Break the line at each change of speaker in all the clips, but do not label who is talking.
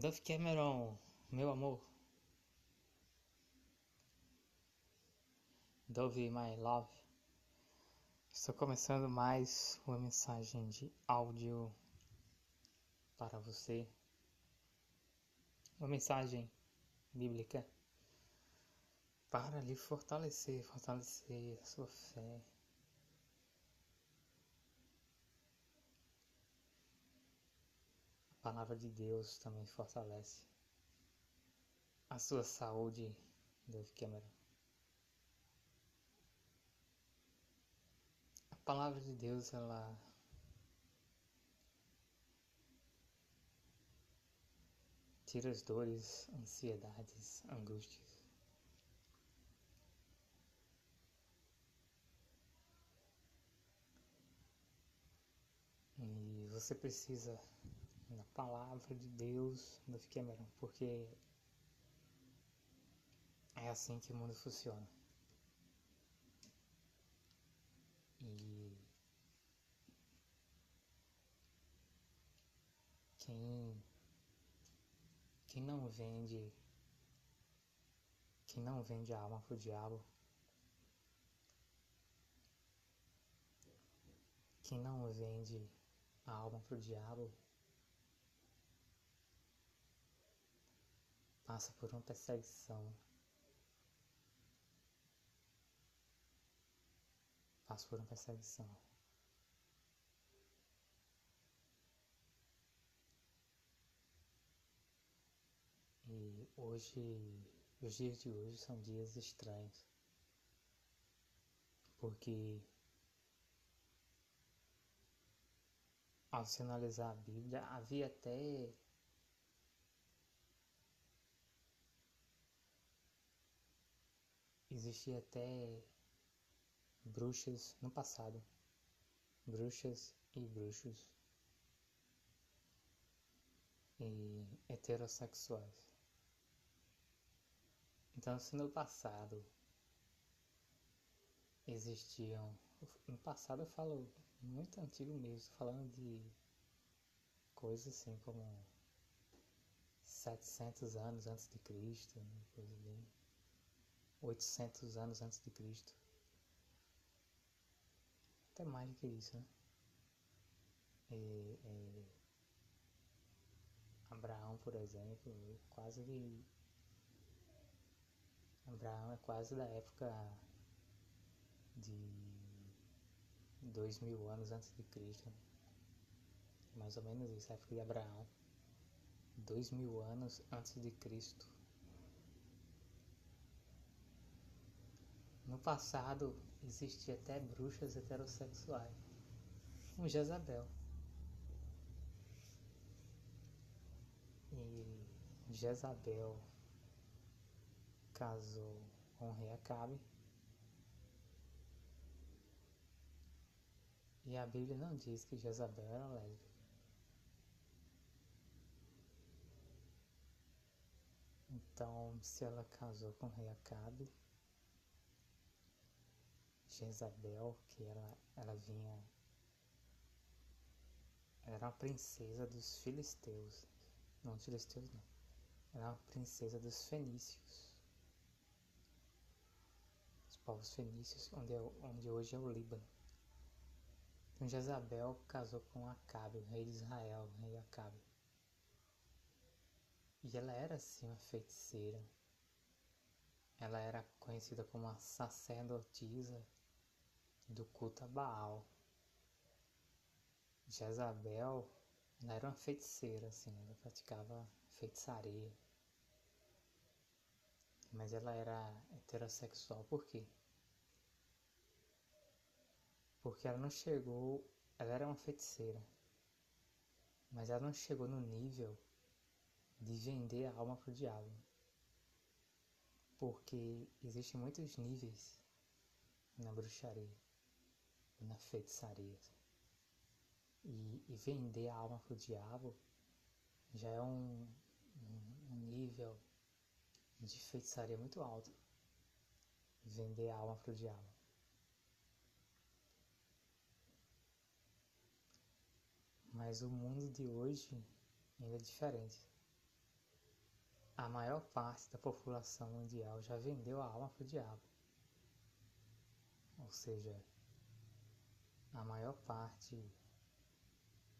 Duff Cameron, meu amor. Dove My Love. Estou começando mais uma mensagem de áudio para você. Uma mensagem bíblica para lhe fortalecer, fortalecer a sua fé. Palavra de Deus também fortalece a sua saúde, Dove Cameron. A palavra de Deus, ela tira as dores, ansiedades, angústias. E você precisa da palavra de Deus do Cameron, porque é assim que o mundo funciona. E quem quem não vende quem não vende a alma pro diabo quem não vende a alma pro diabo passa por uma perseguição passa por uma perseguição E hoje, os dias de hoje são dias estranhos. Porque ao se analisar a Bíblia, havia até existia até bruxas no passado, bruxas e bruxos e heterossexuais. Então, se no passado existiam. No passado eu falo muito antigo mesmo, falando de coisas assim como 700 anos antes de Cristo, coisa bem. 800 anos antes de Cristo. Até mais do que isso, né? E, e Abraão, por exemplo, quase Abraão é quase da época de dois mil anos antes de Cristo. Mais ou menos isso, a época de Abraão. Dois mil anos antes de Cristo. No passado existia até bruxas heterossexuais, como Jezabel. E Jezabel casou com o rei Acabe. E a Bíblia não diz que Jezabel era lésbica. Então, se ela casou com o rei Acabe, Jezabel, que ela, ela vinha. Ela era uma princesa dos filisteus. Não, dos filisteus não. Ela era uma princesa dos fenícios povos fenícios, onde, é, onde hoje é o Líbano. Então Jezabel casou com Acabe, o rei de Israel, o rei Acabe. E ela era assim uma feiticeira. Ela era conhecida como a sacerdotisa do culto a Baal. Jezabel ela era uma feiticeira, assim, ela praticava feitiçaria. Mas ela era heterossexual por quê? Porque ela não chegou. Ela era uma feiticeira. Mas ela não chegou no nível de vender a alma pro diabo. Porque existem muitos níveis na bruxaria, na feitiçaria. E, e vender a alma pro diabo já é um, um, nível de feitiçaria muito alto. Vender a alma pro diabo. Mas o mundo de hoje ainda é diferente. a maior parte da população mundial já vendeu a alma para o diabo. Ou seja, a maior parte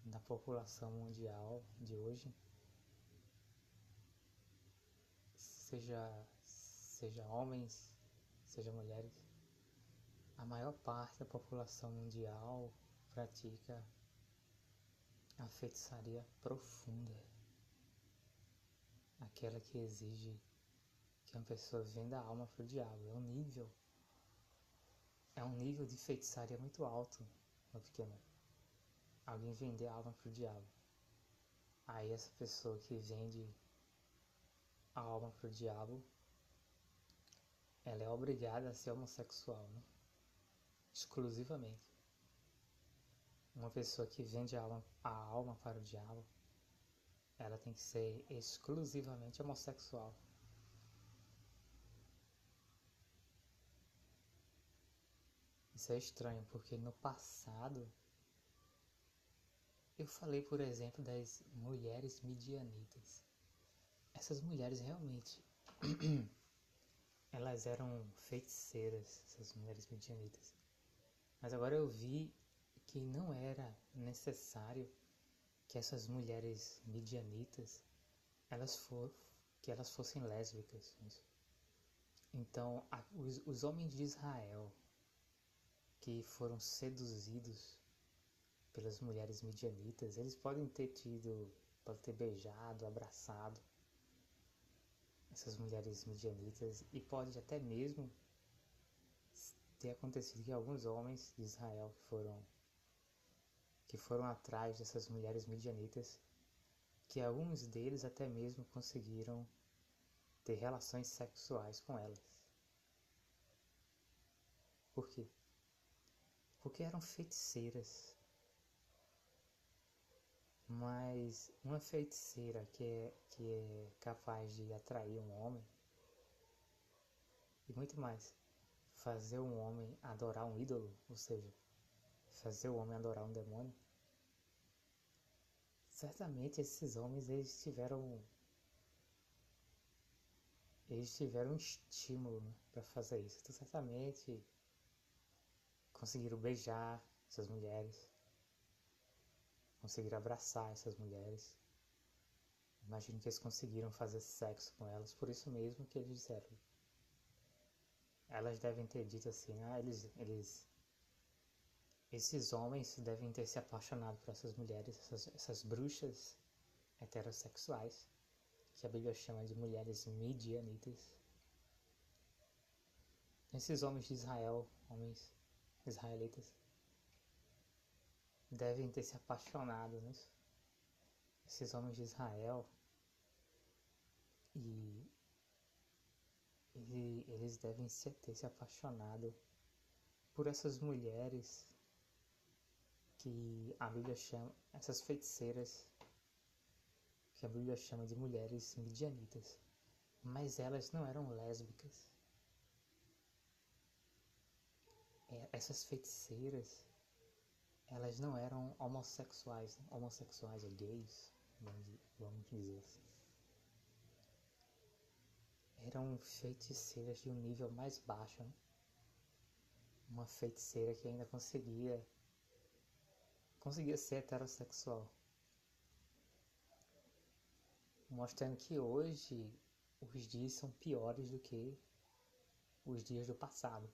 da população mundial de hoje, seja, seja homens, seja mulheres, a maior parte da população mundial pratica a feitiçaria profunda, aquela que exige que uma pessoa venda a alma para o diabo. É um nível, é um nível de feitiçaria muito alto, meu pequeno. Alguém vender a alma para o diabo. Aí essa pessoa que vende a alma para o diabo, ela é obrigada a ser homossexual, né? exclusivamente. Uma pessoa que vende a alma, a alma para o diabo, ela tem que ser exclusivamente homossexual. Isso é estranho, porque no passado eu falei, por exemplo, das mulheres midianitas. Essas mulheres realmente elas eram feiticeiras, essas mulheres midianitas. Mas agora eu vi que não era necessário que essas mulheres midianitas elas for, que elas fossem lésbicas. Então, a, os, os homens de Israel que foram seduzidos pelas mulheres midianitas, eles podem ter tido, podem ter beijado, abraçado essas mulheres midianitas e pode até mesmo ter acontecido que alguns homens de Israel que foram que foram atrás dessas mulheres midianitas, que alguns deles até mesmo conseguiram ter relações sexuais com elas. Por quê? Porque eram feiticeiras. Mas uma feiticeira que é, que é capaz de atrair um homem e muito mais, fazer um homem adorar um ídolo, ou seja, fazer o homem adorar um demônio, certamente esses homens eles tiveram eles tiveram um estímulo né, para fazer isso. Então, certamente conseguiram beijar essas mulheres, conseguiram abraçar essas mulheres. Imagino que eles conseguiram fazer sexo com elas, por isso mesmo que eles disseram. Elas devem ter dito assim, ah, eles, eles esses homens devem ter se apaixonado por essas mulheres, essas, essas bruxas heterossexuais, que a Bíblia chama de mulheres midianitas. Esses homens de Israel, homens israelitas, devem ter se apaixonado nisso. Esses homens de Israel e eles devem ter se apaixonado por essas mulheres que a Bíblia chama, essas feiticeiras, que a Bíblia chama de mulheres midianitas, mas elas não eram lésbicas. É, essas feiticeiras, elas não eram homossexuais, homossexuais ou gays, vamos dizer assim. Eram feiticeiras de um nível mais baixo, né? uma feiticeira que ainda conseguia conseguia ser heterossexual. Mostrando que hoje os dias são piores do que os dias do passado.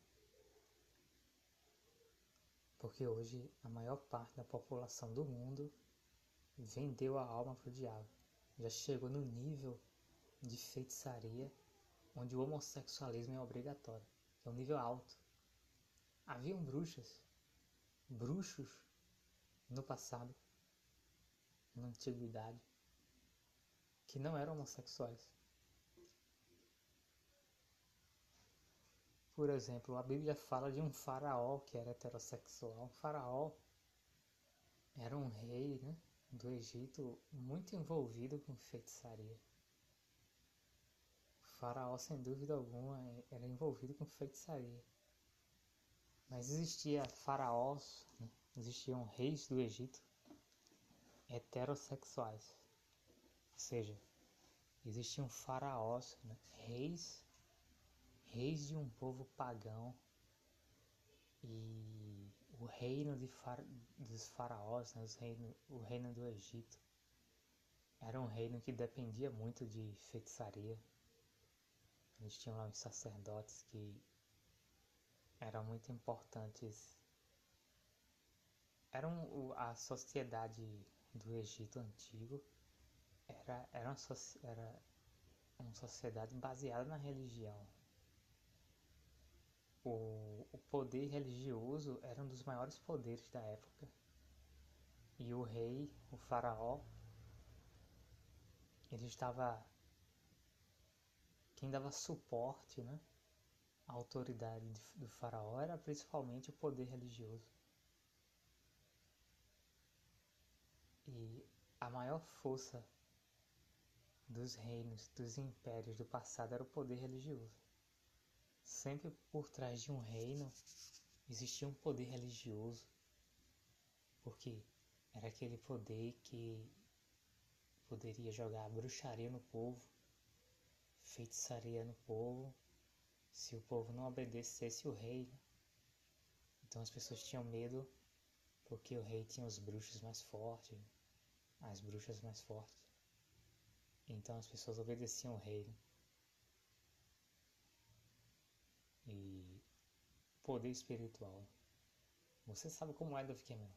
Porque hoje a maior parte da população do mundo vendeu a alma para o diabo. Já chegou no nível de feitiçaria onde o homossexualismo é obrigatório, é um nível alto. Haviam bruxas, bruxos no passado, na antiguidade, que não eram homossexuais. Por exemplo, a Bíblia fala de um faraó que era heterossexual. Um faraó era um rei né, do Egito muito envolvido com feitiçaria. O faraó, sem dúvida alguma, era envolvido com feitiçaria. Mas existia faraós né, existiam reis do Egito heterossexuais, ou seja, existiam faraós, né? reis, reis de um povo pagão e o reino far, dos faraós, né? reino, o reino do Egito, era um reino que dependia muito de feitiçaria. Eles tinham lá os sacerdotes que eram muito importantes. Eram a sociedade do Egito antigo era, era, uma, era uma sociedade baseada na religião. O, o poder religioso era um dos maiores poderes da época. E o rei, o faraó, ele estava. Quem dava suporte né, à autoridade do faraó era principalmente o poder religioso. E a maior força dos reinos, dos impérios do passado era o poder religioso. Sempre por trás de um reino existia um poder religioso, porque era aquele poder que poderia jogar bruxaria no povo, feitiçaria no povo, se o povo não obedecesse o rei. Então as pessoas tinham medo porque o rei tinha os bruxos mais fortes, as bruxas mais fortes. Então as pessoas obedeciam o rei. E poder espiritual. Você sabe como é Dove Cameron.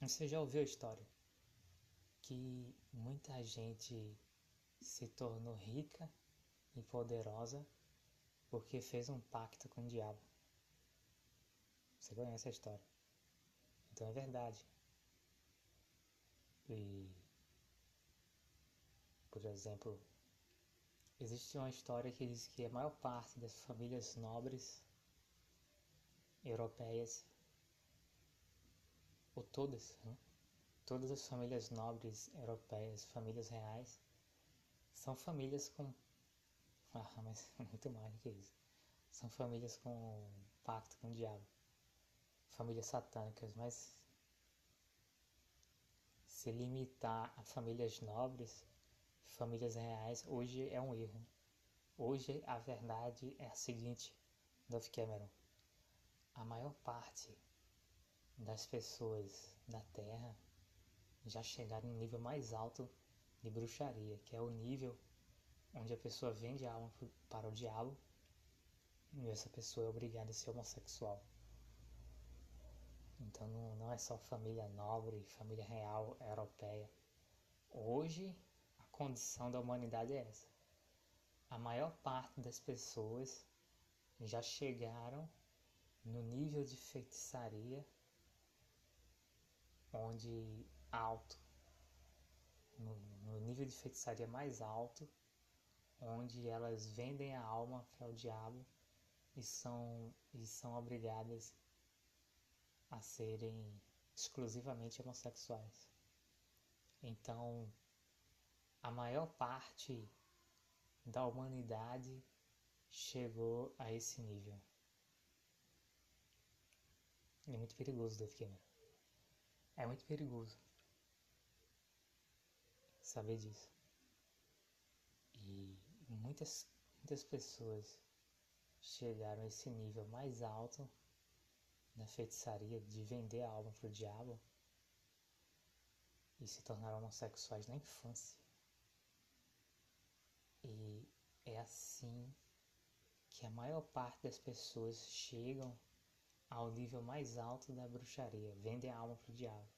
Você já ouviu a história que muita gente se tornou rica e poderosa porque fez um pacto com o diabo. Você conhece a história. Então é verdade. E por exemplo, existe uma história que diz que a maior parte das famílias nobres europeias, ou todas, né? todas as famílias nobres europeias, famílias reais, são famílias com. Ah, mas muito mais do que isso. São famílias com pacto com o diabo. Famílias satânicas, mas se limitar a famílias nobres famílias reais, hoje é um erro. Hoje a verdade é a seguinte, Dove Cameron. A maior parte das pessoas da Terra já chegaram no nível mais alto de bruxaria, que é o nível onde a pessoa vende a alma para o diabo e essa pessoa é obrigada a ser homossexual. Então não, não é só família nobre, família real europeia. Hoje condição da humanidade é essa. A maior parte das pessoas já chegaram no nível de feitiçaria onde alto, no, no nível de feitiçaria mais alto, onde elas vendem a alma para o diabo e são, e são obrigadas a serem exclusivamente homossexuais. Então, a maior parte da humanidade chegou a esse nível. É muito perigoso, Dave Cameron. É muito perigoso saber disso. E muitas, muitas pessoas chegaram a esse nível mais alto da feitiçaria de vender a alma para o diabo e se tornaram homossexuais na infância. E é assim que a maior parte das pessoas chegam ao nível mais alto da bruxaria, vendem a alma para o diabo.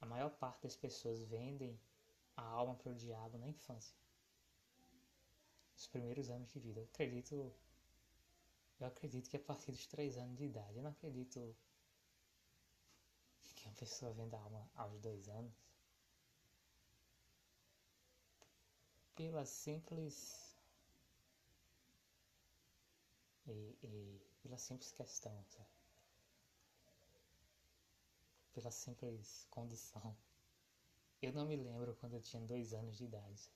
A maior parte das pessoas vendem a alma para o diabo na infância. Os primeiros anos de vida. Eu acredito. Eu acredito que a partir dos três anos de idade. Eu não acredito que uma pessoa venda a alma aos dois anos. Pela simples e, e pela simples questão, sabe? pela simples condição. Eu não me lembro quando eu tinha dois anos de idade.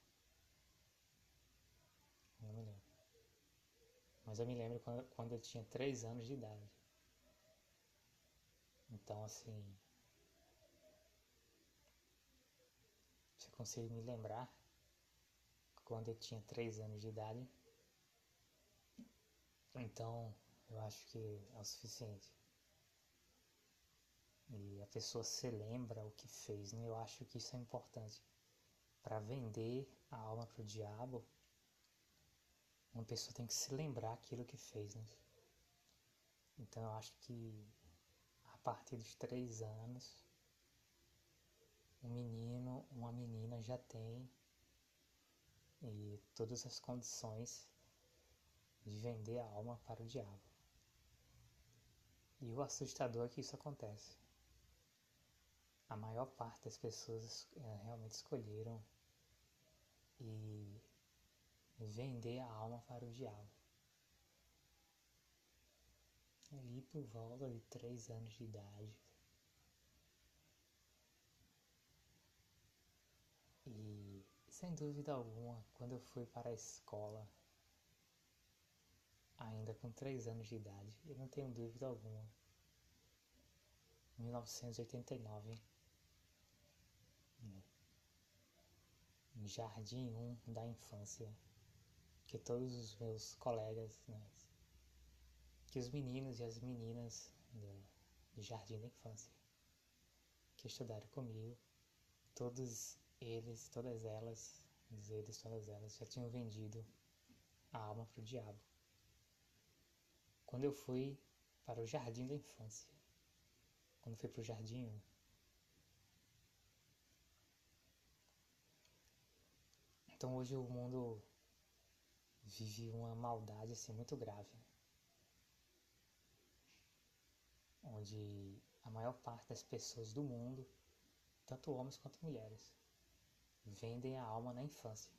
Não me lembro. Mas eu me lembro quando, quando eu tinha três anos de idade. Então, assim. Eu consigo me lembrar quando eu tinha 3 anos de idade. Então, eu acho que é o suficiente. E a pessoa se lembra o que fez, né? Eu acho que isso é importante. Para vender a alma para o diabo, uma pessoa tem que se lembrar aquilo que fez, né? Então eu acho que a partir dos três anos, um menino, uma menina já tem e todas as condições de vender a alma para o diabo. E o assustador é que isso acontece. A maior parte das pessoas é, realmente escolheram e vender a alma para o diabo. Ali por volta de três anos de idade. E sem dúvida alguma, quando eu fui para a escola, ainda com 3 anos de idade, eu não tenho dúvida alguma. 1989, no Jardim 1 da infância, que todos os meus colegas, né, que os meninos e as meninas do, do Jardim da Infância, que estudaram comigo, todos eles, todas elas, eles, todas elas já tinham vendido a alma para o diabo. Quando eu fui para o jardim da infância, quando fui para o jardim, então hoje o mundo vive uma maldade assim muito grave, onde a maior parte das pessoas do mundo, tanto homens quanto mulheres, vendem a alma na infância.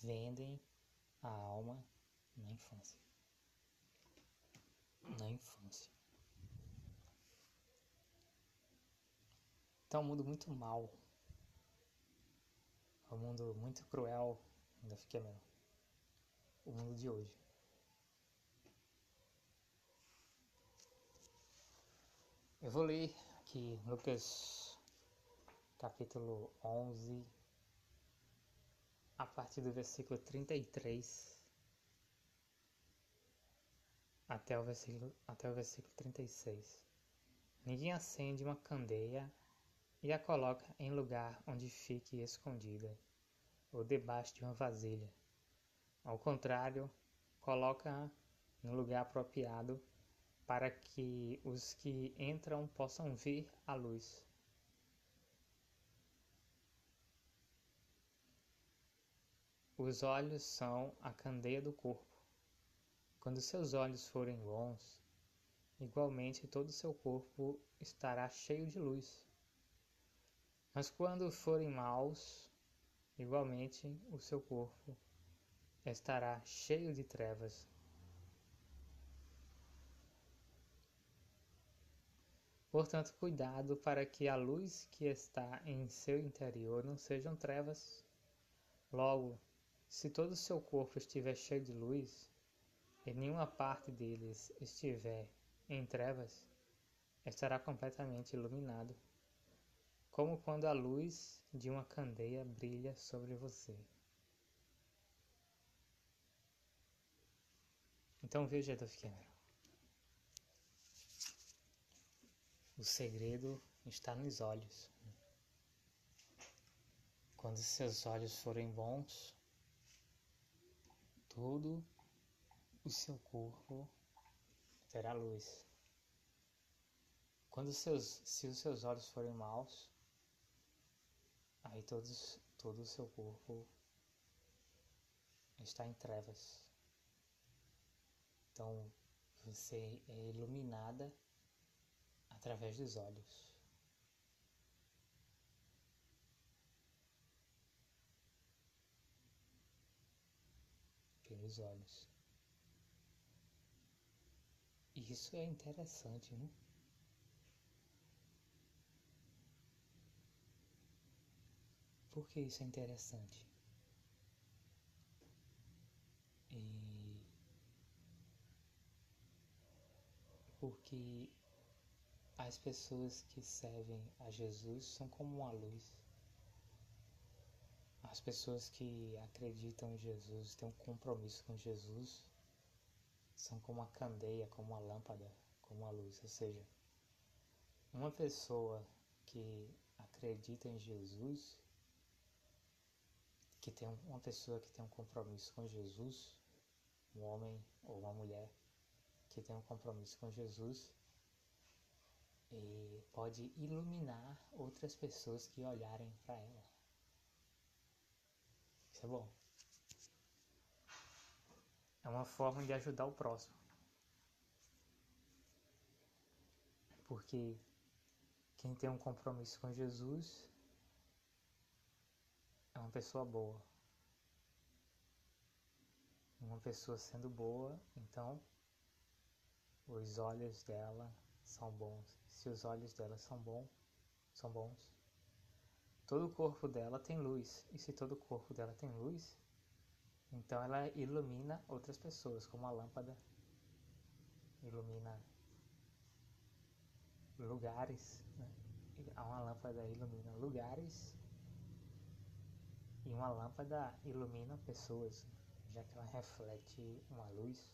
Vendem a alma na infância. Na infância. É um mundo muito mal. É um mundo muito cruel. Ainda fiquei melhor. O mundo de hoje. Eu vou ler aqui Lucas capítulo 11, a partir do versículo 33 até o versículo, até o versículo 36. Ninguém acende uma candeia e a coloca em lugar onde fique escondida ou debaixo de uma vasilha. Ao contrário, coloca-a no lugar apropriado para que os que entram possam ver a luz. Os olhos são a candeia do corpo. Quando seus olhos forem bons, igualmente todo o seu corpo estará cheio de luz. Mas quando forem maus, igualmente o seu corpo estará cheio de trevas. Portanto, cuidado para que a luz que está em seu interior não sejam trevas. Logo, se todo o seu corpo estiver cheio de luz, e nenhuma parte deles estiver em trevas, estará completamente iluminado, como quando a luz de uma candeia brilha sobre você. Então veja, Adolf Cameron. O segredo está nos olhos. Quando seus olhos forem bons, todo o seu corpo terá luz. Quando seus, se os seus olhos forem maus, aí todos, todo o seu corpo está em trevas. Então você é iluminada através dos olhos. Pelos olhos. Isso é interessante, né? Por que isso é interessante? E porque as pessoas que servem a Jesus são como uma luz. As pessoas que acreditam em Jesus, têm um compromisso com Jesus, são como a candeia, como uma lâmpada, como uma luz. Ou seja, uma pessoa que acredita em Jesus, que tem uma pessoa que tem um compromisso com Jesus, um homem ou uma mulher que tem um compromisso com Jesus, e pode iluminar outras pessoas que olharem para ela. Isso é bom. É uma forma de ajudar o próximo. Porque quem tem um compromisso com Jesus é uma pessoa boa. Uma pessoa sendo boa, então os olhos dela são bons. Se os olhos dela são bons, são bons, todo o corpo dela tem luz. E se todo o corpo dela tem luz, então ela ilumina outras pessoas, como a lâmpada ilumina lugares. Né? Uma lâmpada ilumina lugares e uma lâmpada ilumina pessoas, já que ela reflete uma luz.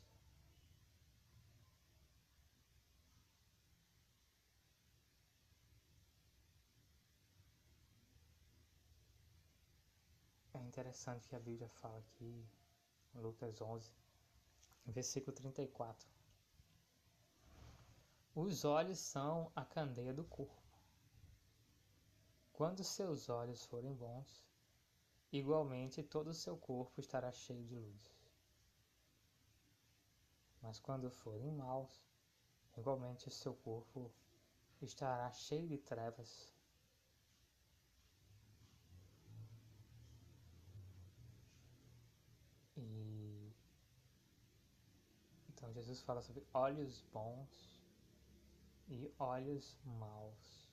Interessante que a Bíblia fala aqui, Lucas 11, versículo 34. Os olhos são a candeia do corpo. Quando seus olhos forem bons, igualmente todo o seu corpo estará cheio de luz. Mas quando forem maus, igualmente o seu corpo estará cheio de trevas. Jesus fala sobre olhos bons e olhos maus.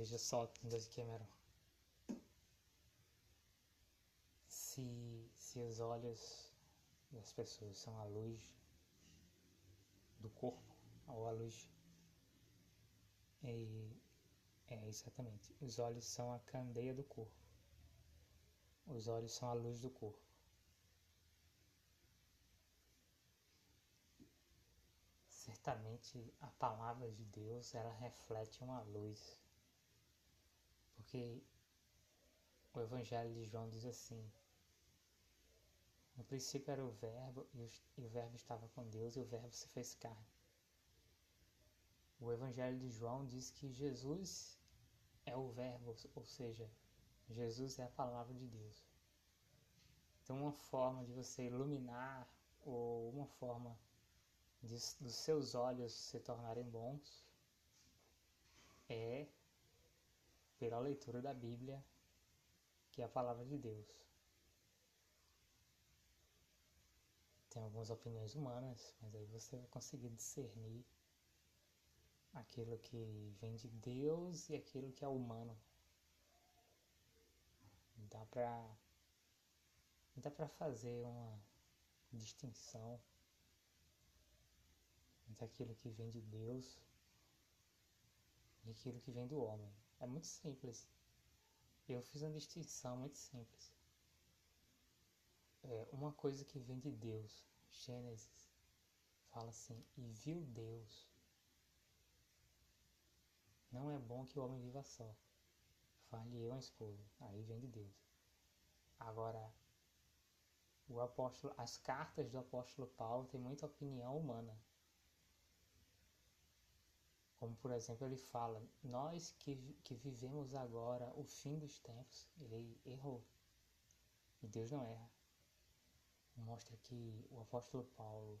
Veja só, Deus Cameron. Se, se os olhos das pessoas são a luz do corpo, ou a luz. E, é exatamente. Os olhos são a candeia do corpo. Os olhos são a luz do corpo. Certamente a palavra de Deus ela reflete uma luz porque o Evangelho de João diz assim: No princípio era o Verbo, e o Verbo estava com Deus, e o Verbo se fez carne. O Evangelho de João diz que Jesus é o Verbo, ou seja, Jesus é a palavra de Deus. Então, uma forma de você iluminar, ou uma forma de, dos seus olhos se tornarem bons, é pela leitura da Bíblia, que é a palavra de Deus. Tem algumas opiniões humanas, mas aí você vai conseguir discernir aquilo que vem de Deus e aquilo que é humano. Dá pra dá para fazer uma distinção entre aquilo que vem de Deus e aquilo que vem do homem. É muito simples. Eu fiz uma distinção muito simples. É uma coisa que vem de Deus. Gênesis fala assim: E viu Deus. Não é bom que o homem viva só. Fale eu a esposa. Aí vem de Deus. Agora, o apóstolo, as cartas do apóstolo Paulo têm muita opinião humana. Como, por exemplo, ele fala: Nós que, que vivemos agora o fim dos tempos, ele errou. E Deus não erra. Mostra que o apóstolo Paulo,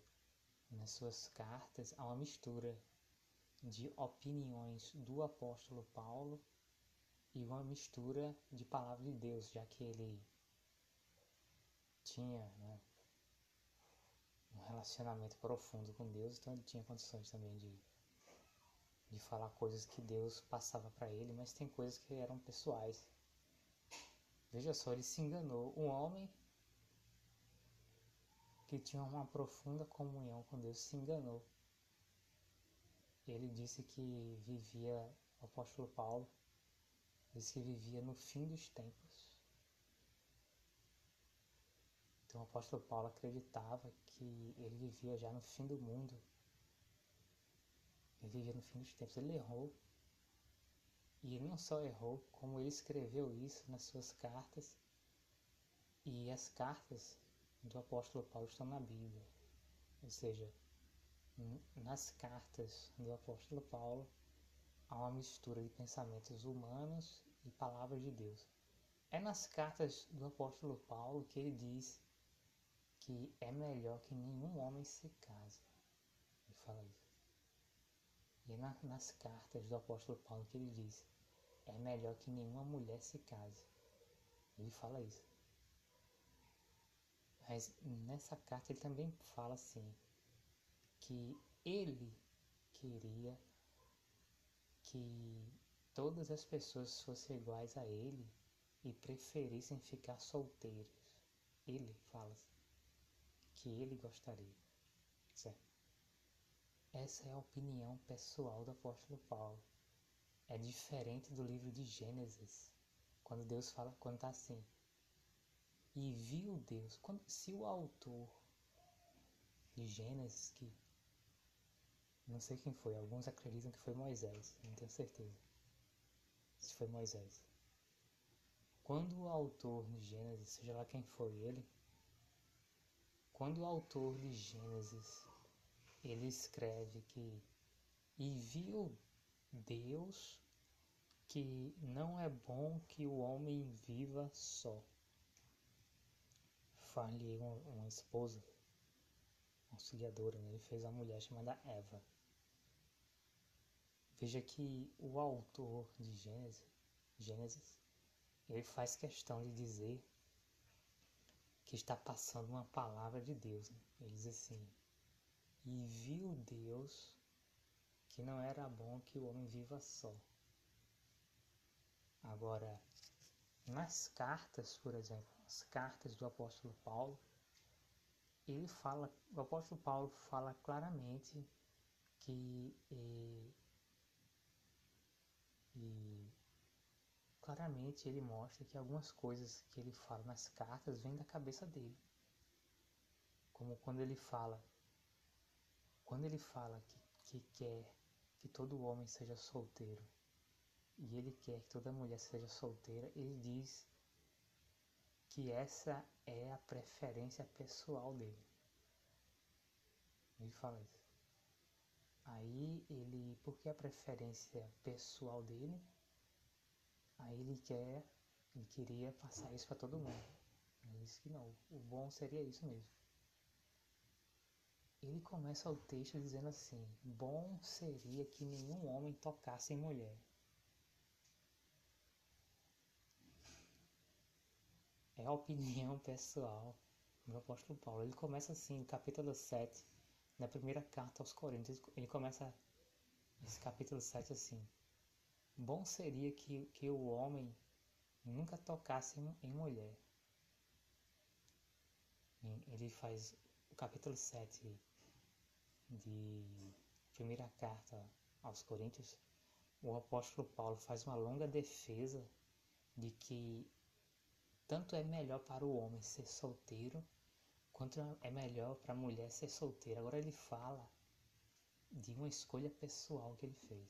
nas suas cartas, há uma mistura de opiniões do apóstolo Paulo e uma mistura de palavra de Deus, já que ele tinha né, um relacionamento profundo com Deus, então ele tinha condições também de de falar coisas que Deus passava para ele, mas tem coisas que eram pessoais. Veja só, ele se enganou. Um homem que tinha uma profunda comunhão com Deus se enganou. Ele disse que vivia, o apóstolo Paulo, disse que vivia no fim dos tempos. Então o apóstolo Paulo acreditava que ele vivia já no fim do mundo. Ele vivia no fim dos tempos. Ele errou. E ele não só errou, como ele escreveu isso nas suas cartas. E as cartas do apóstolo Paulo estão na Bíblia. Ou seja, nas cartas do apóstolo Paulo há uma mistura de pensamentos humanos e palavras de Deus. É nas cartas do apóstolo Paulo que ele diz que é melhor que nenhum homem se case. Ele fala isso. E é na, nas cartas do apóstolo Paulo que ele diz é melhor que nenhuma mulher se case. Ele fala isso. Mas nessa carta ele também fala assim que ele queria que todas as pessoas fossem iguais a ele e preferissem ficar solteiros. Ele fala que ele gostaria. Certo? Essa é a opinião pessoal do apóstolo Paulo. É diferente do livro de Gênesis, quando Deus fala, quando está assim. E viu Deus, quando se o autor de Gênesis, que não sei quem foi, alguns acreditam que foi Moisés, não tenho certeza se foi Moisés. Quando o autor de Gênesis, seja lá quem foi ele, quando o autor de Gênesis ele escreve que e viu Deus que não é bom que o homem viva só. Fale uma, uma esposa auxiliadora, né? ele fez uma mulher chamada Eva. Veja que o autor de Gênesis, Gênesis, ele faz questão de dizer que está passando uma palavra de Deus. Né? Ele diz assim: E viu Deus que não era bom que o homem viva só. Agora, nas cartas, por exemplo, as cartas do apóstolo Paulo, ele fala, o apóstolo Paulo fala claramente que eh, e claramente ele mostra que algumas coisas que ele fala nas cartas vêm da cabeça dele. Como quando ele fala, quando ele fala que, que quer que todo homem seja solteiro e ele quer que toda mulher seja solteira, ele diz que essa é a preferência pessoal dele. Ele fala isso. Aí ele, porque a preferência pessoal dele, aí ele quer, ele queria passar isso para todo mundo. Ele disse que não, o bom seria isso mesmo. Ele começa o texto dizendo assim: Bom seria que nenhum homem tocasse em mulher. É a opinião pessoal do apóstolo Paulo. Ele começa assim, capítulo 7, na primeira carta aos Coríntios, ele começa esse capítulo 7 assim: Bom seria que, que o homem nunca tocasse em, em mulher. Ele faz o capítulo 7 de primeira carta aos Coríntios. O apóstolo Paulo faz uma longa defesa de que tanto é melhor para o homem ser solteiro quanto é melhor para a mulher ser solteira. Agora ele fala de uma escolha pessoal que ele fez.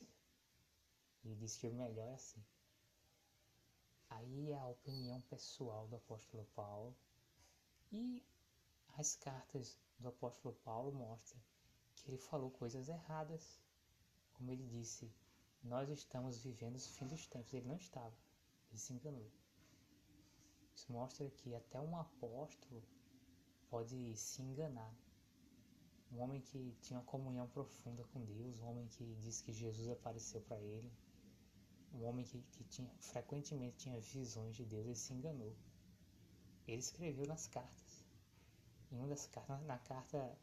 Ele diz que o melhor é assim. Aí é a opinião pessoal do apóstolo Paulo. E as cartas do apóstolo Paulo mostram que ele falou coisas erradas. Como ele disse, nós estamos vivendo os fins dos tempos. Ele não estava, ele se enganou. Isso mostra que até um apóstolo pode se enganar. Um homem que tinha uma comunhão profunda com Deus, um homem que disse que Jesus apareceu para ele, um homem que, que tinha, frequentemente tinha visões de Deus, ele se enganou. Ele escreveu nas cartas. Em uma das cartas, na carta,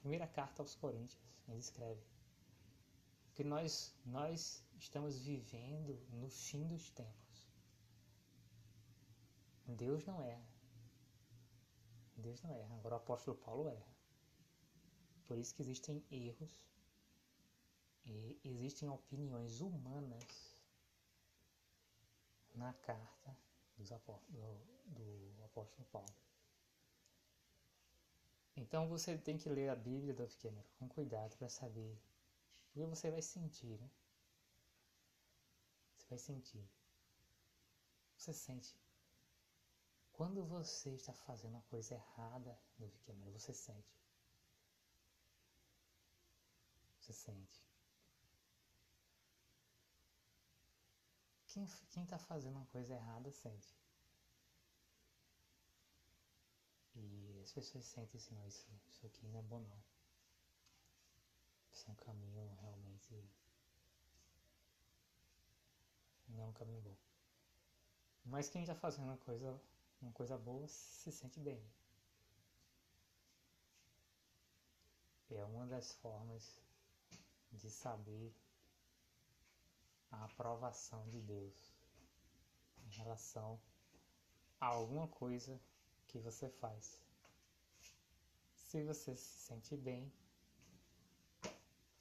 primeira carta aos Coríntios, ele escreve que nós nós estamos vivendo no fim dos tempos. Deus não erra. Deus não erra. Agora o apóstolo Paulo erra. Por isso que existem erros E existem opiniões humanas na carta do, do apóstolo Paulo. Então você tem que ler a Bíblia do Cameron com cuidado para saber o que você vai sentir, né? Você vai sentir. Você sente. Quando você está fazendo a coisa errada no Cameron, você sente. Você sente. Quem está fazendo uma coisa errada sente. E as pessoas sentem assim, não, isso, isso aqui não é bom não. Isso é um caminho realmente. Não é um caminho bom. Mas quem está fazendo uma coisa, uma coisa boa se sente bem. É uma das formas de saber a aprovação de Deus em relação a alguma coisa que você faz. Se você se sente bem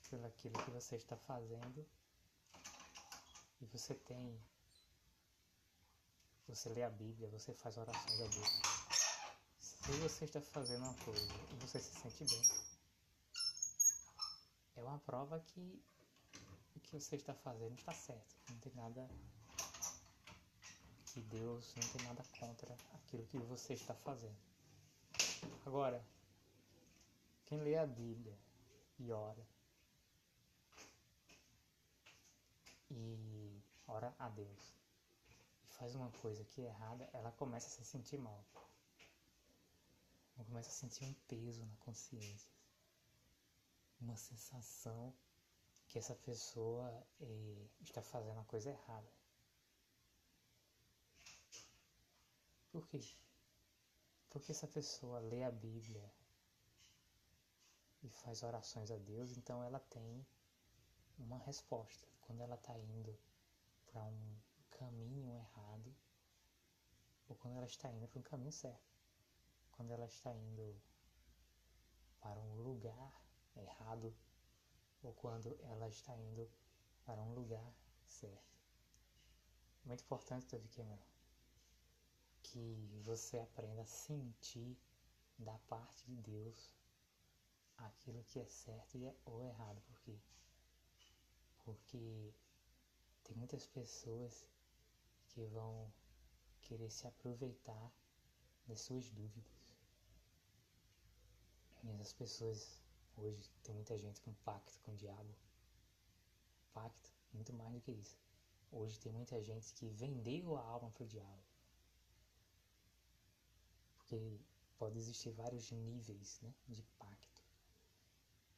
pelo aquilo que você está fazendo e você tem você lê a Bíblia, você faz orações a Deus. Se você está fazendo uma coisa e você se sente bem, é uma prova que o que você está fazendo está certo. Não tem nada que Deus não tem nada contra aquilo que você está fazendo. Agora, quem lê a Bíblia e ora e ora a Deus faz uma coisa que é errada, ela começa a se sentir mal. Ela começa a sentir um peso na consciência, uma sensação que essa pessoa eh, está fazendo a coisa errada. Por quê? Porque essa pessoa lê a Bíblia e faz orações a Deus, então ela tem uma resposta. Quando ela está indo para um caminho errado, ou quando ela está indo para um caminho certo. Quando ela está indo para um lugar errado, ou quando ela está indo para um lugar certo. Muito importante, Davi Cameron que você aprenda a sentir da parte de Deus aquilo que é certo e é, ou errado. Por quê? Porque tem muitas pessoas que vão querer se aproveitar das suas dúvidas. E essas pessoas, hoje, tem muita gente com pacto com o diabo. Pacto, muito mais do que isso. Hoje tem muita gente que vendeu a alma para o diabo porque pode existir vários níveis né, de pacto.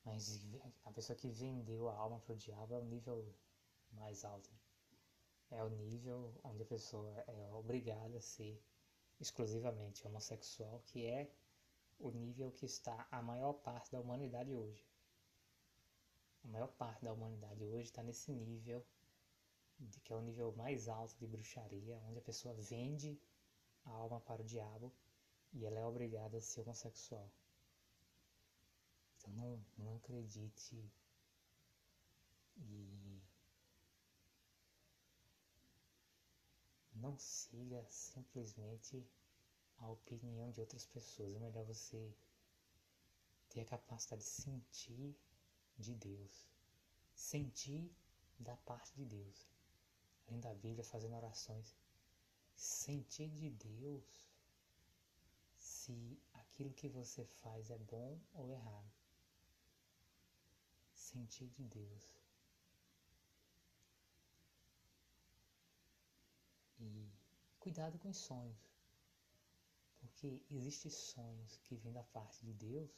Mas a pessoa que vendeu a alma para o diabo é o nível mais alto. É o nível onde a pessoa é obrigada a ser exclusivamente homossexual, que é o nível que está a maior parte da humanidade hoje. A maior parte da humanidade hoje está nesse nível, de que é o nível mais alto de bruxaria, onde a pessoa vende a alma para o diabo e ela é obrigada a ser homossexual. Então não, não acredite e não siga simplesmente a opinião de outras pessoas. É melhor você ter a capacidade de sentir de Deus, sentir da parte de Deus. Além da Bíblia, fazendo orações, sentir de Deus se aquilo que você faz é bom ou errado. Sentir de Deus. E cuidado com os sonhos. Porque existem sonhos que vêm da parte de Deus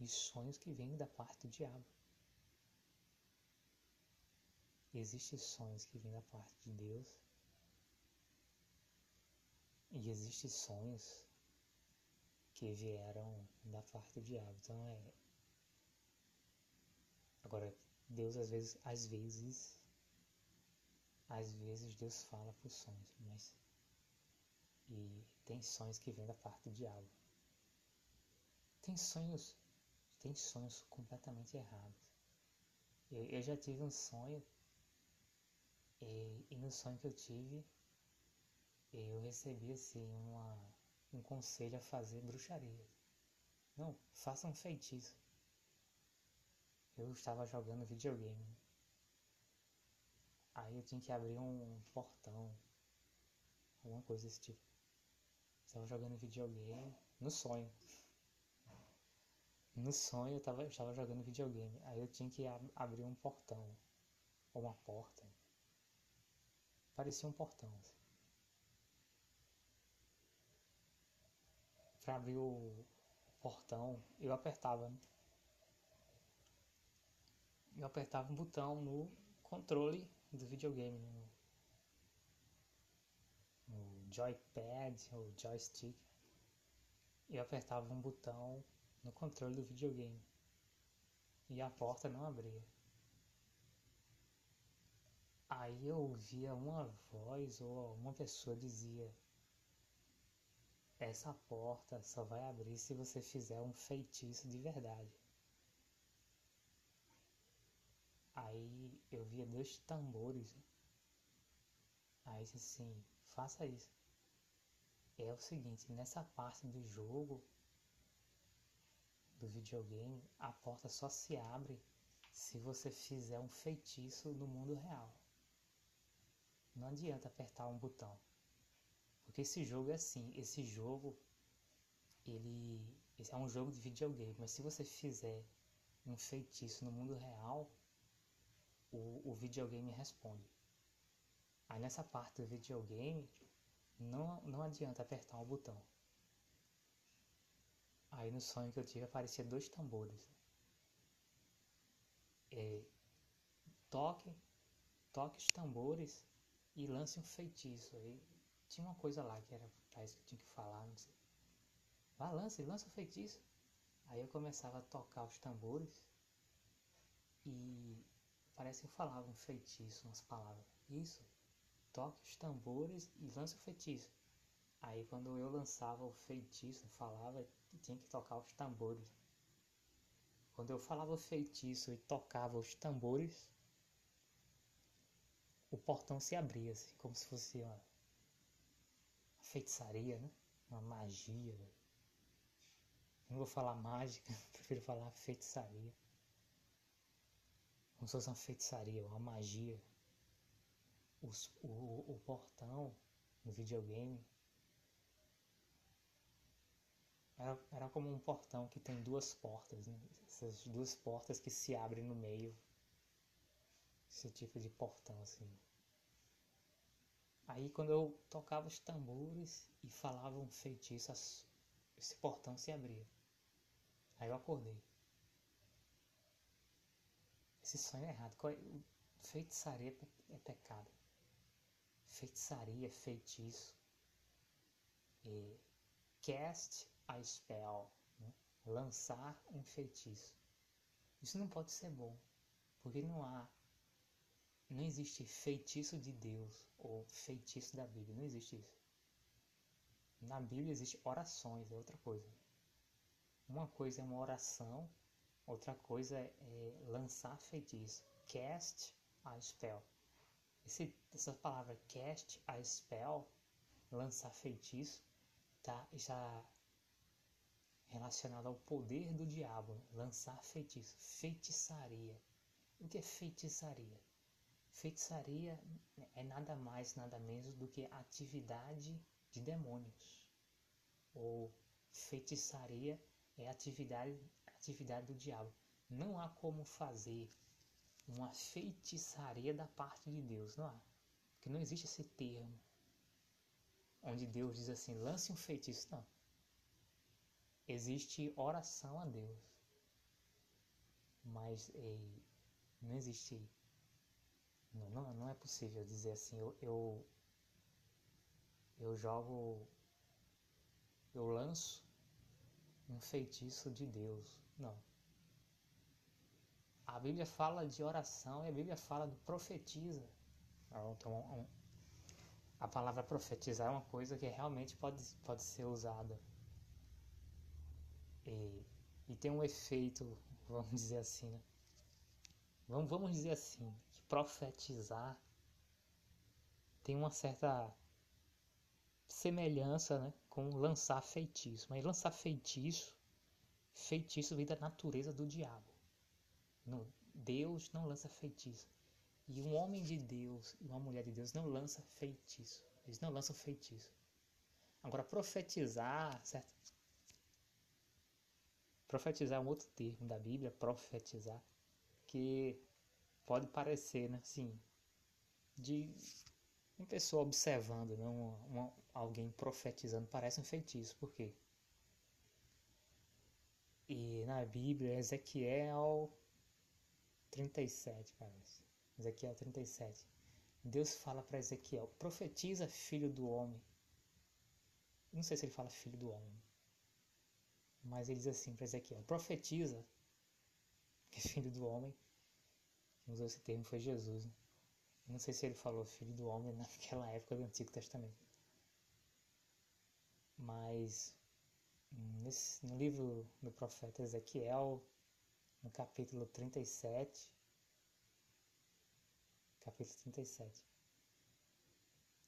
e sonhos que vêm da parte do diabo. Existem sonhos que vêm da parte de Deus e existem sonhos que vieram da parte do diabo. Então é. Agora, Deus às vezes, às vezes, às vezes Deus fala por sonhos, mas e tem sonhos que vêm da parte do diabo. Tem sonhos, tem sonhos completamente errados. Eu, eu já tive um sonho, e, e, no sonho que eu tive, eu recebi assim uma, um conselho a fazer bruxaria. Não, faça um feitiço. Eu estava jogando videogame. Aí eu tinha que abrir um portão, alguma coisa desse tipo. Estava jogando videogame no sonho. No sonho eu estava, eu estava jogando videogame. Aí eu tinha que ab abrir um portão. Ou uma porta. Parecia um portão. Assim. Para abrir o portão, eu apertava. Né? Eu apertava um botão no controle do videogame. Né? No joypad ou joystick. Eu apertava um botão no controle do videogame e a porta não abria. Aí eu ouvia uma voz ou uma pessoa dizia: Essa porta só vai abrir se você fizer um feitiço de verdade. Aí eu via dois tambores. Aí disse assim: Faça isso. É o seguinte: nessa parte do jogo do videogame, a porta só se abre se você fizer um feitiço no mundo real. Não adianta apertar um botão. Porque esse jogo é assim, esse jogo ele é um jogo de videogame, mas se você fizer um feitiço no mundo real, o, o videogame responde. Aí nessa parte do videogame, não, não adianta apertar um botão. Aí no sonho que eu tive aparecia dois tambores. É, toque, toque os tambores e lance um feitiço. Aí tinha uma coisa lá que era pra isso que eu tinha que falar, não sei. Vá, lance, lança o feitiço. Aí eu começava a tocar os tambores e parece que eu falava um feitiço, umas palavras. Isso, toque os tambores e lance o feitiço. Aí quando eu lançava o feitiço, falava, tinha que tocar os tambores. Quando eu falava o feitiço e tocava os tambores, o portão se abria, assim, como se fosse uma feitiçaria, né? Uma magia. Não vou falar mágica, prefiro falar feitiçaria. Como se fosse uma feitiçaria, uma magia. Os, o, o portão no videogame era, era como um portão que tem duas portas, né? essas duas portas que se abrem no meio. Esse tipo de portão assim. Aí quando eu tocava os tambores e falava um feitiço, esse portão se abria. Aí eu acordei. Esse sonho é errado. É? Feitiçaria é pecado. Feitiçaria, feitiço. E cast a spell, né? lançar um feitiço. Isso não pode ser bom, porque não há, não existe feitiço de Deus ou feitiço da Bíblia, não existe isso. Na Bíblia existe orações, é outra coisa. Uma coisa é uma oração, outra coisa é, lançar feitiço. Cast a spell. Esse, essa palavra cast a spell, lançar feitiço, tá, já relacionado ao poder do diabo, né? lançar feitiço, feitiçaria. O que é feitiçaria? Feitiçaria é nada mais, nada menos do que atividade de demônios. Ou feitiçaria é atividade, atividade do diabo. Não há como fazer uma feitiçaria da parte de Deus, não há. Porque não existe esse termo onde Deus diz assim, lance um feitiço. Não existe oração a Deus, mas ei, não existe. Não, não, não é possível dizer assim, eu, eu, eu jogo, eu lanço um feitiço de Deus. Não. A Bíblia fala de oração e a Bíblia fala do profetiza. Então, a palavra profetizar é uma coisa que realmente pode, pode ser usada e, e tem um efeito, vamos dizer assim, né? vamos, vamos dizer assim, que profetizar tem uma certa semelhança né, com lançar feitiço. Mas lançar feitiço, feitiço vem da natureza do diabo. No, Deus não lança feitiço. E um homem de Deus e uma mulher de Deus não lança feitiço. Eles não lançam feitiço. Agora, profetizar, certo? Profetizar é um outro termo da Bíblia, profetizar, que pode parecer, né, assim, de uma pessoa observando, né, alguém profetizando, parece um feitiço. Por quê? E na Bíblia, Ezequiel 37, parece. Ezequiel 37. Deus fala para Ezequiel: profetiza, filho do homem. Não sei se ele fala filho do homem, mas ele diz assim para Ezequiel: profetiza, que filho do homem. Quem usou esse termo foi Jesus. Né? Não sei se ele falou filho do homem naquela época do Antigo Testamento. Mas nesse, no livro do profeta Ezequiel, no capítulo 37, capítulo 37,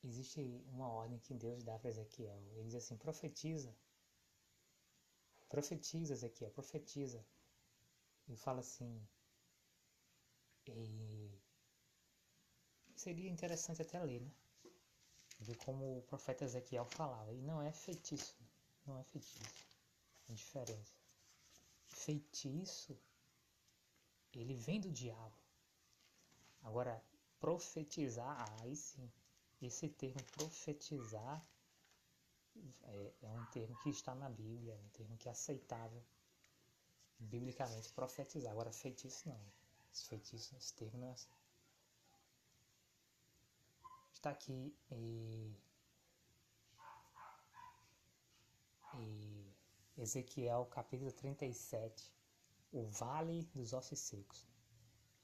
existe uma ordem que Deus dá para Ezequiel. Ele diz assim: profetiza, profetiza, Ezequiel, profetiza. E fala assim, e seria interessante até ler, né? Ver como o profeta Ezequiel falava. E não é feitiço, não é feitiço. É diferente. Feitiço, ele vem do diabo. Agora, profetizar, aí sim. Esse termo profetizar é, é, um termo que está na Bíblia, é um termo que é aceitável biblicamente profetizar. Agora, feitiço não. Esse feitiço, esse termo não é assim está aqui em, em Ezequiel capítulo 37, o vale dos ossos secos.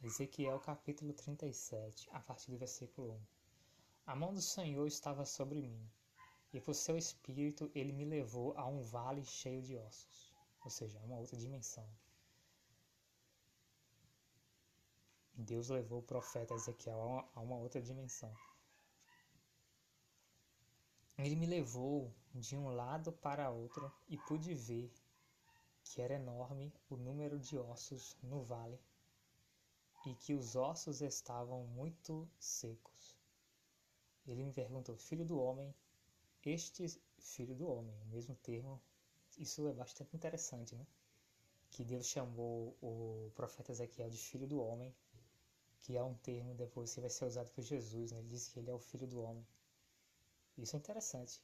Ezequiel capítulo 37, a partir do versículo 1. A mão do Senhor estava sobre mim, e por seu espírito ele me levou a um vale cheio de ossos, ou seja, uma outra dimensão. Deus levou o profeta Ezequiel a uma, a uma outra dimensão. Ele me levou de um lado para outro e pude ver que era enorme o número de ossos no vale e que os ossos estavam muito secos. Ele me perguntou: Filho do homem, este filho do homem, o mesmo termo, isso é bastante interessante, né? Que Deus chamou o profeta Ezequiel de filho do homem, que é um termo depois que vai ser usado por Jesus, né? Ele disse que ele é o filho do homem. Isso é interessante,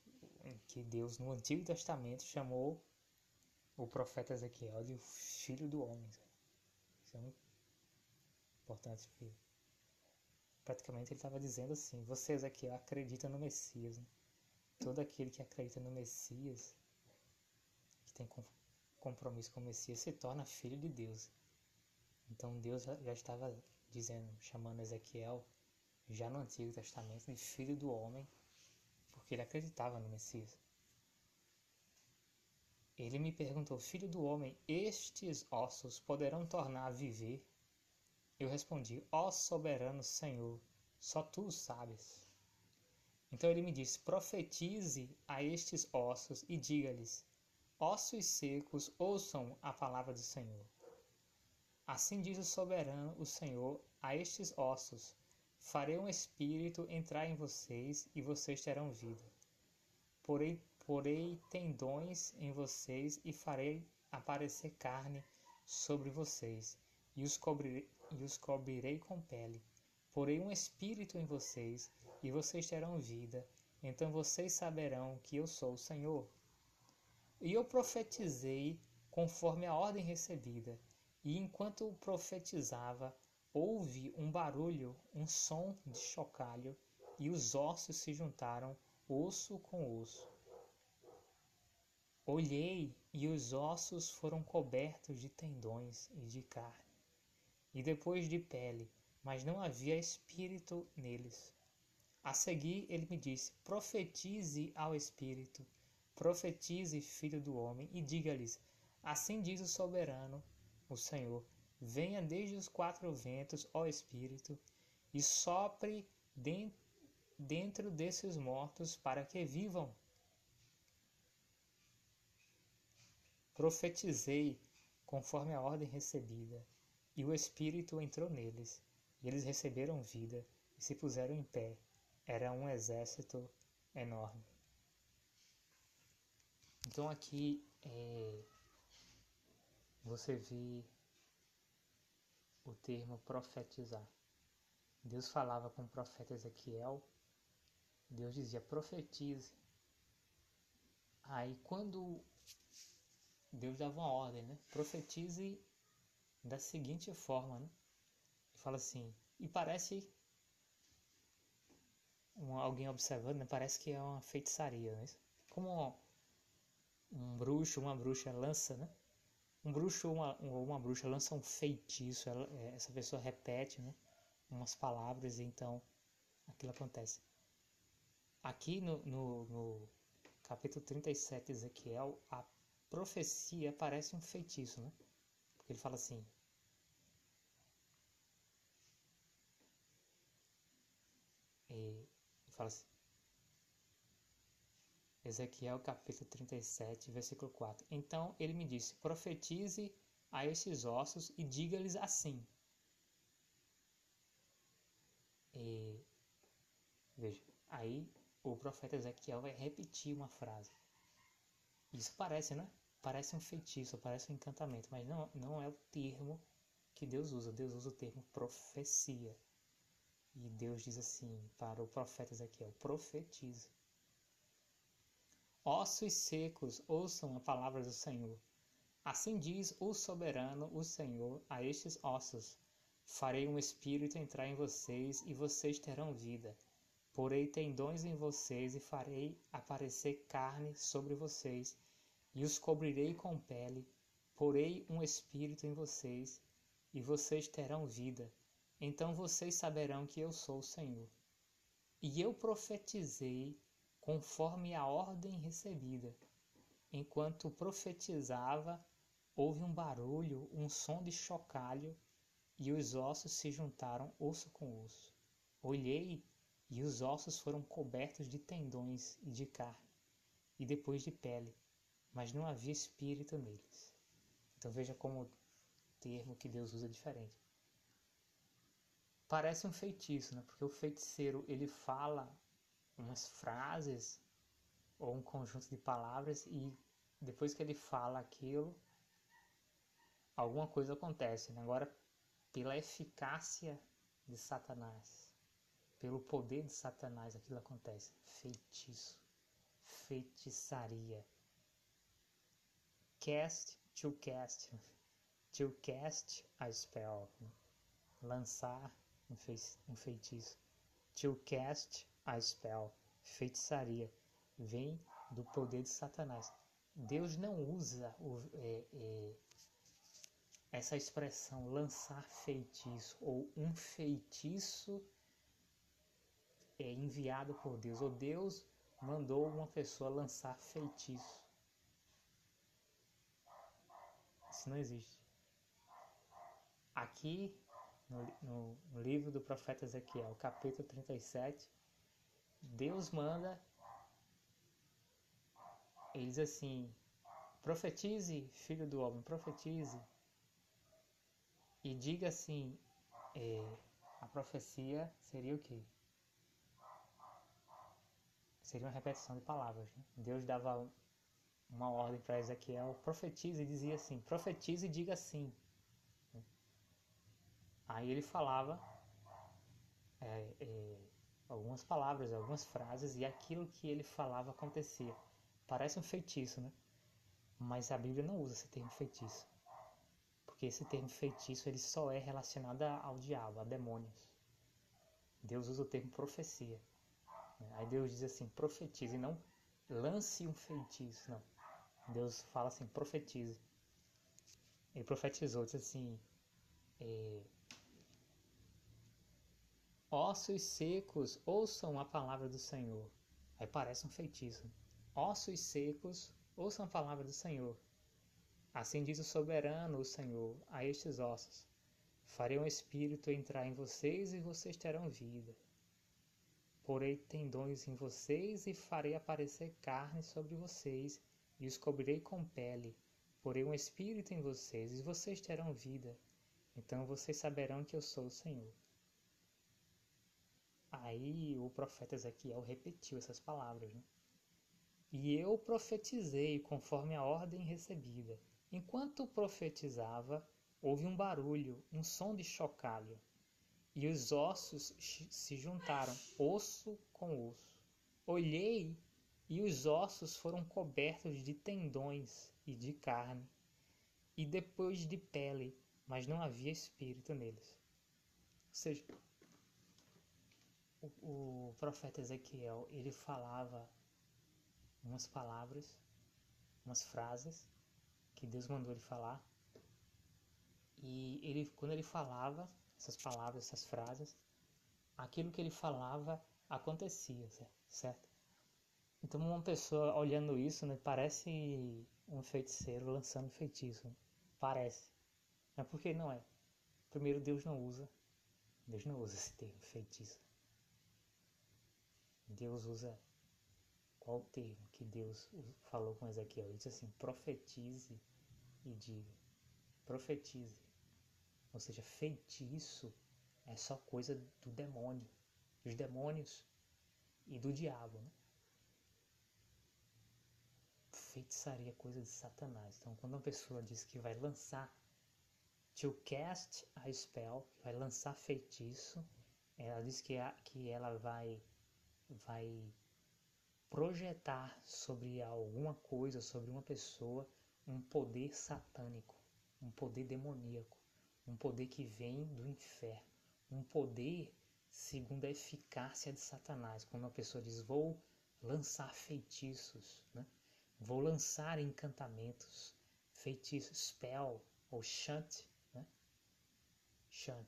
que Deus no Antigo Testamento chamou o profeta Ezequiel de filho do homem. Isso é muito importante, porque praticamente ele estava dizendo assim: você, Ezequiel, acredita no Messias. Né? Todo aquele que acredita no Messias, que tem compromisso com o Messias, se torna filho de Deus. Então Deus já estava dizendo, chamando Ezequiel, já no Antigo Testamento, de filho do homem porque ele acreditava no Messias. Ele me perguntou: Filho do homem, estes ossos poderão tornar a viver? Eu respondi: Ó soberano Senhor, só tu sabes. Então ele me disse: Profetize a estes ossos e diga-lhes: Ossos secos, ouçam a palavra do Senhor. Assim diz o soberano, o Senhor, a estes ossos: Farei um espírito entrar em vocês e vocês terão vida. Porei, porei tendões em vocês e farei aparecer carne sobre vocês e os, cobrirei, e os cobrirei com pele. Porei um espírito em vocês e vocês terão vida. Então vocês saberão que eu sou o Senhor. E eu profetizei conforme a ordem recebida. E enquanto profetizava, Houve um barulho, um som de chocalho, e os ossos se juntaram, osso com osso. Olhei, e os ossos foram cobertos de tendões e de carne, e depois de pele, mas não havia espírito neles. A seguir, ele me disse: Profetize ao espírito, profetize, filho do homem, e diga-lhes: Assim diz o soberano, o Senhor venha desde os quatro ventos, ó Espírito, e sopre dentro desses mortos para que vivam. Profetizei conforme a ordem recebida, e o Espírito entrou neles, e eles receberam vida e se puseram em pé. Era um exército enorme. Então aqui é, você vê o termo profetizar. Deus falava com o profeta Ezequiel, Deus dizia profetize. Aí quando Deus dava uma ordem, né? Profetize da seguinte forma, né? Fala assim, e parece um, alguém observando, né? parece que é uma feitiçaria, né? Como um bruxo, uma bruxa lança, né? Um bruxo ou uma, uma bruxa lança um feitiço, ela, é, essa pessoa repete, né? Umas palavras e então aquilo acontece. Aqui no, no, no capítulo 37 de Ezequiel, a profecia parece um feitiço, né? Porque ele fala assim: e fala assim, Ezequiel capítulo 37, versículo 4. Então ele me disse: Profetize a esses ossos e diga-lhes assim. E, veja, aí o profeta Ezequiel vai repetir uma frase. Isso parece, né? Parece um feitiço, parece um encantamento, mas não, não é o termo que Deus usa. Deus usa o termo profecia. E Deus diz assim para o profeta Ezequiel: profetize. Ossos secos, ouçam a palavra do Senhor. Assim diz o soberano, o Senhor, a estes ossos: Farei um espírito entrar em vocês e vocês terão vida. Porei tendões em vocês e farei aparecer carne sobre vocês e os cobrirei com pele. Porei um espírito em vocês e vocês terão vida. Então vocês saberão que eu sou o Senhor. E eu profetizei conforme a ordem recebida. Enquanto profetizava, houve um barulho, um som de chocalho, e os ossos se juntaram osso com osso. Olhei, e os ossos foram cobertos de tendões e de carne, e depois de pele, mas não havia espírito neles. Então veja como o termo que Deus usa é diferente. Parece um feitiço, né? Porque o feiticeiro ele fala umas frases ou um conjunto de palavras e depois que ele fala aquilo, alguma coisa acontece. Né? Agora, pela eficácia de Satanás, pelo poder de Satanás, aquilo acontece. Feitiço, feitiçaria. Cast to cast, to cast a spell, lançar um feitiço. To cast a spell, feitiçaria, vem do poder de Satanás. Deus não usa o, é, é, essa expressão lançar feitiço ou um feitiço é enviado por Deus, ou Deus mandou uma pessoa lançar feitiço. Isso não existe. Aqui no, no, livro do profeta Ezequiel, capítulo 37, Deus manda, ele diz assim: profetize, filho do homem, profetize, e diga assim: é, a profecia seria o quê? Seria uma repetição de palavras. Né? Deus dava uma ordem para Ezequiel: profetize, e dizia assim: profetize e diga assim. Aí ele falava é, é, algumas palavras, algumas frases, e aquilo que ele falava acontecia. Parece um feitiço, né? Mas a Bíblia não usa esse termo feitiço. Porque esse termo feitiço ele só é relacionado ao diabo, a demônios. Deus usa o termo profecia. Aí Deus diz assim, profetize, não lance um feitiço, não. Deus fala assim, profetize. Ele profetizou, disse assim, é, Ossos secos, ouçam a palavra do Senhor. Aí parece um feitiço. Ossos secos, ouçam a palavra do Senhor. Assim diz o soberano, o Senhor, a estes ossos: Farei um espírito entrar em vocês e vocês terão vida. Porei tendões em vocês e farei aparecer carne sobre vocês e os cobrirei com pele. Porei um espírito em vocês e vocês terão vida. Então vocês saberão que eu sou o Senhor. Aí o profeta Ezequiel repetiu essas palavras. Né? E eu profetizei conforme a ordem recebida. Enquanto profetizava, houve um barulho, um som de chocalho, e os ossos se juntaram, osso com osso. Olhei e os ossos foram cobertos de tendões e de carne, e depois de pele, mas não havia espírito neles. Ou seja, o, profeta Ezequiel ele falava umas palavras, umas frases que Deus mandou ele falar. E ele, quando ele falava essas palavras, essas frases, aquilo que ele falava acontecia, certo? Então uma pessoa olhando isso, né, parece um feiticeiro lançando feitiço, né? parece. Mas por que não é? Primeiro Deus não usa, Deus não usa esse termo feitiço. Deus usa qual o termo que Deus falou com Ezequiel? Ele disse assim: profetize e diga. Profetize. Ou seja, feitiço é só coisa do demônio, dos demônios e do diabo. Né? Feitiçaria é coisa de Satanás. Então, quando uma pessoa diz que vai lançar, to cast a spell, vai lançar feitiço, ela diz que, a, que ela vai vai projetar sobre alguma coisa, sobre uma pessoa, um poder satânico, um poder demoníaco, um poder que vem do inferno, um poder segundo a eficácia de Satanás. Quando uma pessoa diz, vou lançar feitiços, né? vou lançar encantamentos, feitiços, spell ou chant, né? chant.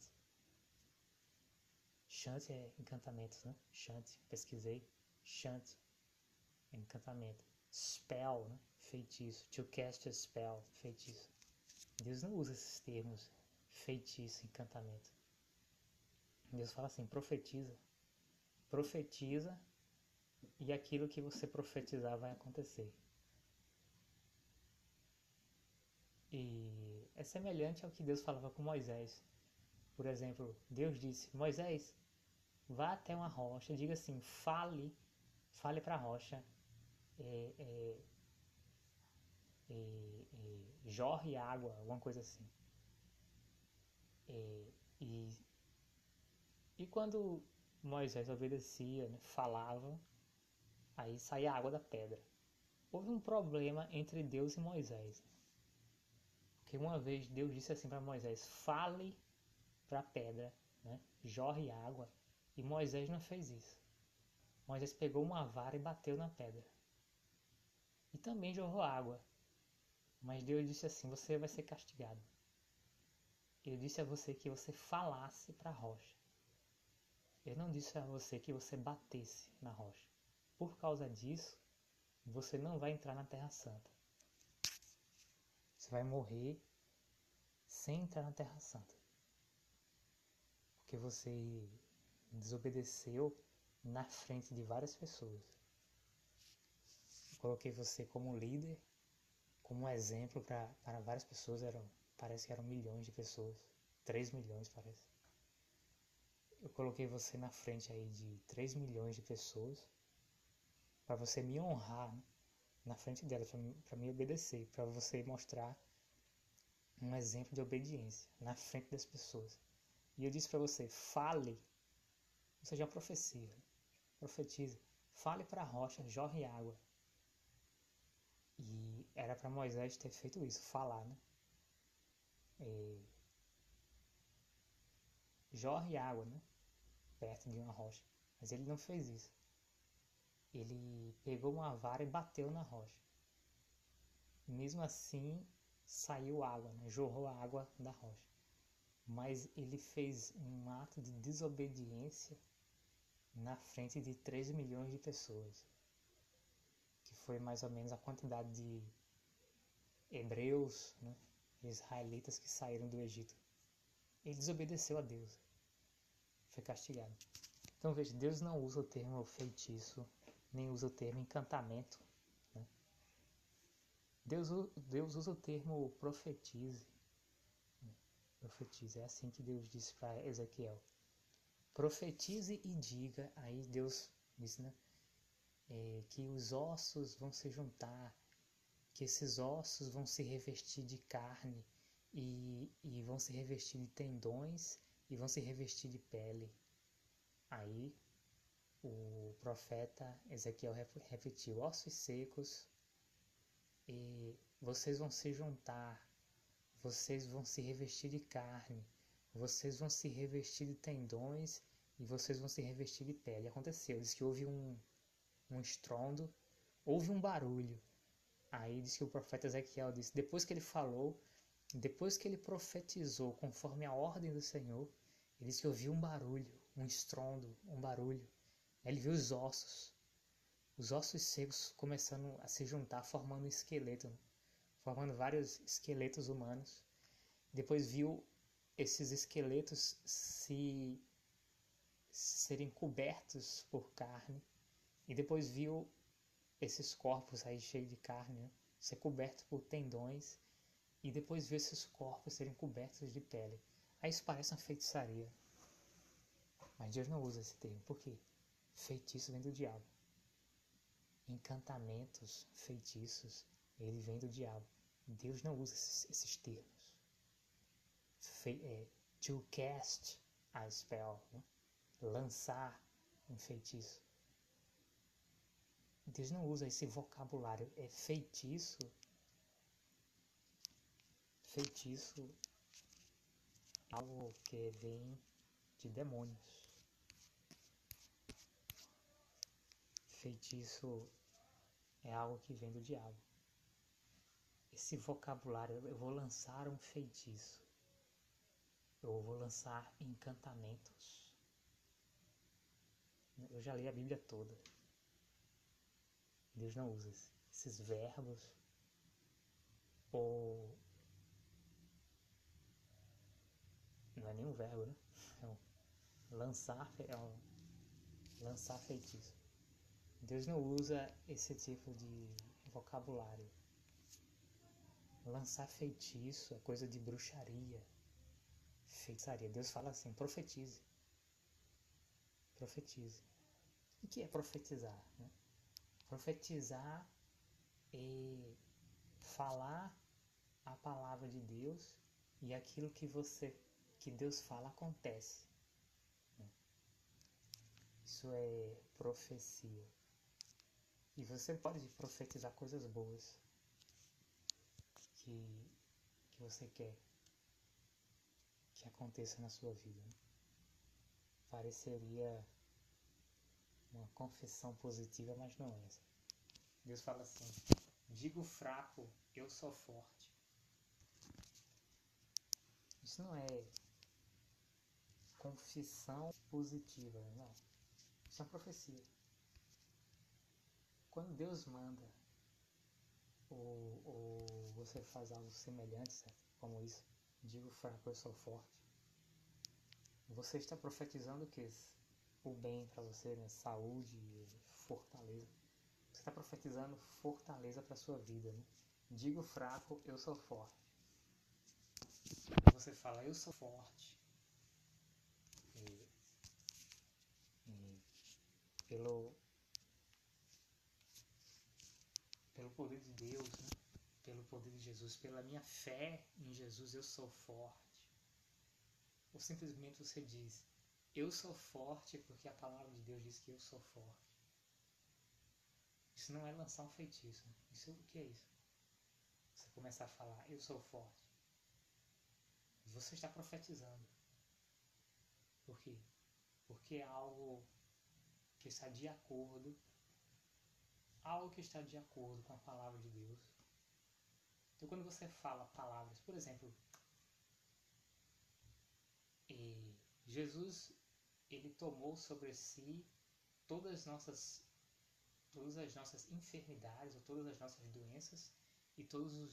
Chant é encantamentos, né? Chant, pesquisei. Chant, encantamento. Spell, né? feitiço. To cast a spell, feitiço. Deus não usa esses termos feitiço, encantamento. Deus fala assim: profetiza. Profetiza e aquilo que você profetizar vai acontecer. E é semelhante ao que Deus falava com Moisés. Por exemplo, Deus disse: Moisés, vá até uma rocha, diga assim, fale, fale para a rocha, é, é, é, é, jorre água, alguma coisa assim. É, e, e quando Moisés obedecia, né, falava, aí saía água da pedra. Houve um problema entre Deus e Moisés. Porque uma vez Deus disse assim para Moisés: fale para a pedra, né, jorre água. E Moisés não fez isso. Moisés pegou uma vara e bateu na pedra. E também jorrou água. Mas Deus disse assim: Você vai ser castigado. Ele disse a você que você falasse para a rocha. Ele não disse a você que você batesse na rocha. Por causa disso, você não vai entrar na Terra Santa. Você vai morrer sem entrar na Terra Santa. Porque você desobedeceu na frente de várias pessoas. Eu coloquei você como líder, como exemplo para várias pessoas, eram, parece que eram milhões de pessoas, 3 milhões parece. Eu coloquei você na frente aí de 3 milhões de pessoas para você me honrar né, na frente delas, para me obedecer, para você mostrar um exemplo de obediência na frente das pessoas. E eu disse para você, fale seja, profecia. Profetiza. Fale para a rocha, jorre água. E era para Moisés ter feito isso, falar, né? E... Jorre água, né? Perto de uma rocha. Mas ele não fez isso. Ele pegou uma vara e bateu na rocha. Mesmo assim, saiu água, né? jorrou a água da rocha. Mas ele fez um ato de desobediência na frente de 3 milhões de pessoas, que foi mais ou menos a quantidade de hebreus, né, israelitas que saíram do Egito. ele desobedeceu a Deus. Foi castigado. Então veja, Deus não usa o termo feitiço, nem usa o termo encantamento. Né? Deus, Deus usa o termo profetize. Profetize, é assim que Deus disse para Ezequiel. Profetize e diga, aí Deus diz, né? É, que os ossos vão se juntar, que esses ossos vão se revestir de carne e, e vão se revestir de tendões e vão se revestir de pele. Aí o profeta Ezequiel repetiu: ossos secos, e vocês vão se juntar, vocês vão se revestir de carne, vocês vão se revestir de tendões e vocês vão se revestir de pele. Aconteceu, diz que houve um, um estrondo, houve um barulho. Aí diz que o profeta Ezequiel disse: depois que ele falou, depois que ele profetizou conforme a ordem do Senhor, ele disse que ouviu um barulho, um estrondo, um barulho. Ele viu os ossos, os ossos secos começando a se juntar, formando um esqueleto, formando vários esqueletos humanos. Depois viu esses esqueletos se serem cobertos por carne e depois viu esses corpos aí cheios de carne né, ser cobertos por tendões e depois ver esses corpos serem cobertos de pele. Aí isso parece uma feitiçaria. Mas Deus não usa esse termo. Por quê? Feitiço vem do diabo. Encantamentos, feitiços, ele vem do diabo. Deus não usa esses, esses termos. É, to cast a spell, né? lançar um feitiço. Deus não usa esse vocabulário. É feitiço feitiço algo que vem de demônios. Feitiço é algo que vem do diabo. Esse vocabulário, eu vou lançar um feitiço. Eu vou lançar encantamentos. Eu já li a Bíblia toda. Deus não usa esses verbos ou não é nenhum verbo, né? É um lançar, é um lançar feitiço. Deus não usa esse tipo de vocabulário. Lançar feitiço é coisa de bruxaria, feitiçaria. Deus fala assim: profetize. Profetize. O que é profetizar? Né? Profetizar é falar a palavra de Deus e aquilo que você que Deus fala acontece. Isso é profecia. E você pode profetizar coisas boas que, que você quer que aconteça na sua vida. Pareceria uma confissão positiva, mas não é. Deus fala assim: digo fraco, eu sou forte. Isso não é confissão positiva, não. Isso é uma profecia. Quando Deus manda ou, ou você faz algo semelhante, certo? como isso, digo fraco, eu sou forte, você está profetizando o que? O bem para você, né? saúde, fortaleza. Você está profetizando fortaleza para sua vida. Né? Digo fraco, eu sou forte. Você fala, eu sou forte. pelo, pelo poder de Deus, né? Pelo poder de Jesus, pela minha fé em Jesus, eu sou forte. Ou simplesmente você diz, eu sou forte porque a palavra de Deus diz que eu sou forte. Isso não é lançar um feitiço. Isso, o que é isso? Você começar a falar, eu sou forte. Você está profetizando. Por quê? Porque é algo que está de acordo, algo que está de acordo com a palavra de Deus. Então, quando você fala palavras, por exemplo, Jesus ele tomou sobre si todas as nossas todas as nossas enfermidades ou todas as nossas doenças e todos os